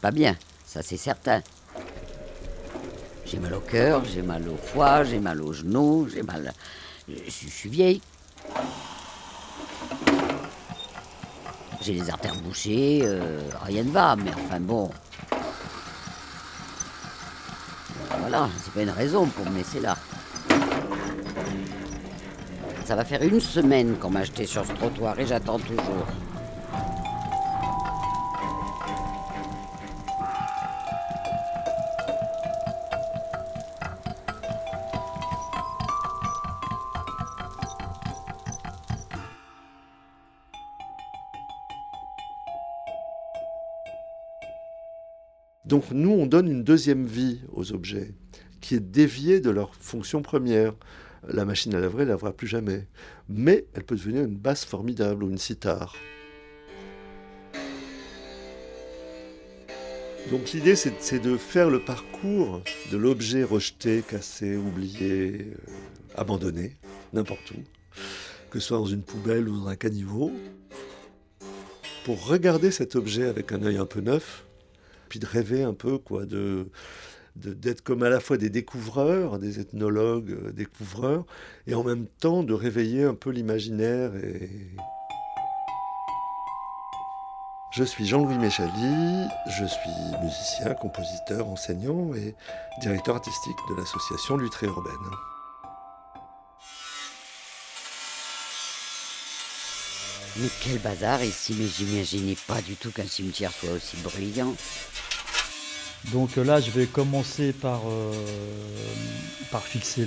pas bien, ça c'est certain. J'ai mal au cœur, j'ai mal au foie, j'ai mal aux genoux, j'ai mal. Je, suis vieille. J'ai les artères bouchées, euh, rien ne va, mais enfin bon. Voilà, c'est pas une raison pour me laisser là. Ça va faire une semaine qu'on m'a acheté sur ce trottoir et j'attends toujours. Donc nous, on donne une deuxième vie aux objets, qui est déviée de leur fonction première. La machine à laver, ne lavera plus jamais. Mais elle peut devenir une basse formidable ou une cithare. Donc l'idée, c'est de faire le parcours de l'objet rejeté, cassé, oublié, euh, abandonné, n'importe où, que ce soit dans une poubelle ou dans un caniveau, pour regarder cet objet avec un œil un peu neuf, puis de rêver un peu, quoi, de d'être comme à la fois des découvreurs, des ethnologues euh, découvreurs, et en même temps de réveiller un peu l'imaginaire. Et... Je suis Jean-Louis Méchali, je suis musicien, compositeur, enseignant et directeur artistique de l'association Lutherie Urbaine. Mais quel bazar ici, mais j'imaginais pas du tout qu'un cimetière soit aussi bruyant. Donc là, je vais commencer par, euh, par fixer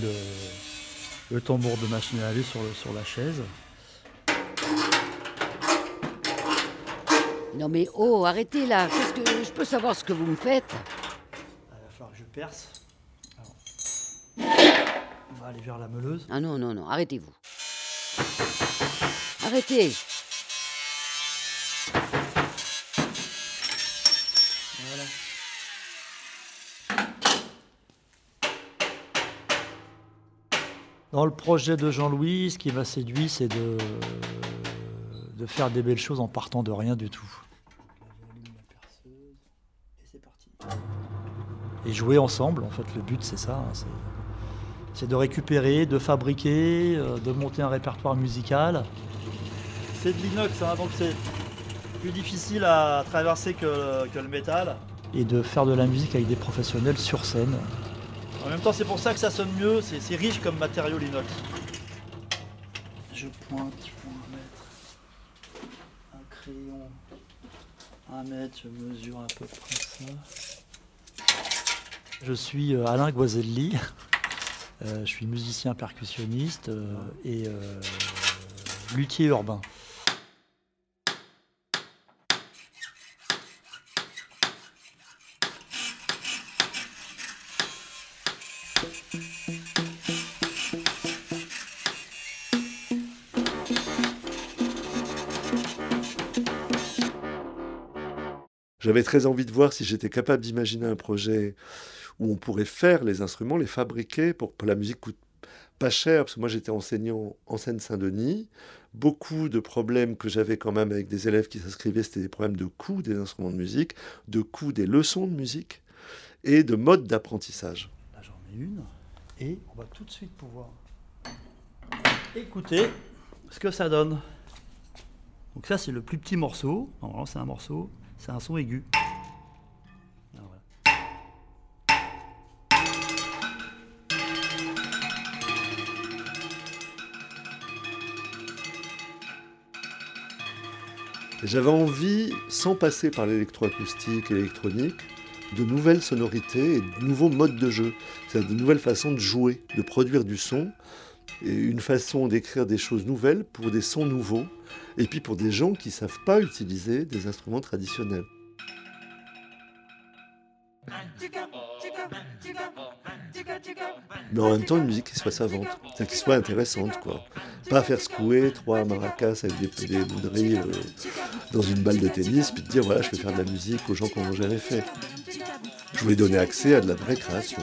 le, tambour de machine à laver sur, sur la chaise. Non mais oh, arrêtez là. Qu'est-ce que je peux savoir ce que vous me faites? Il va falloir que je perce. on va aller vers la meuleuse. Ah non non non, arrêtez-vous. Arrêtez. Dans le projet de Jean-Louis, ce qui m'a séduit, c'est de, de faire des belles choses en partant de rien du tout. Et jouer ensemble, en fait, le but c'est ça. Hein, c'est de récupérer, de fabriquer, euh, de monter un répertoire musical. C'est de l'inox, hein, donc c'est plus difficile à traverser que, que le métal. Et de faire de la musique avec des professionnels sur scène. En même temps, c'est pour ça que ça sonne mieux, c'est riche comme matériau l'inox. Je pointe pour un mètre. Un crayon. Un mètre, je mesure à peu près ça. Je suis euh, Alain Guazelli. Euh, je suis musicien percussionniste euh, et luthier urbain. J'avais très envie de voir si j'étais capable d'imaginer un projet où on pourrait faire les instruments, les fabriquer pour que la musique coûte pas cher, parce que moi j'étais enseignant en Seine-Saint-Denis. Beaucoup de problèmes que j'avais quand même avec des élèves qui s'inscrivaient, c'était des problèmes de coût des instruments de musique, de coût des leçons de musique et de mode d'apprentissage. Une, et on va tout de suite pouvoir écouter ce que ça donne. Donc ça c'est le plus petit morceau, normalement c'est un morceau c'est un son aigu. J'avais envie, sans passer par l'électroacoustique et l'électronique, de nouvelles sonorités et de nouveaux modes de jeu. C'est-à-dire de nouvelles façons de jouer, de produire du son, et une façon d'écrire des choses nouvelles pour des sons nouveaux et puis pour des gens qui ne savent pas utiliser des instruments traditionnels. Mais en même temps, une musique qui soit savante, qui soit intéressante, quoi. Pas faire secouer trois maracas avec des, bouderies euh, dans une balle de tennis, puis te dire voilà, je vais faire de la musique aux gens qui n'ont jamais fait. Je voulais donner accès à de la vraie création.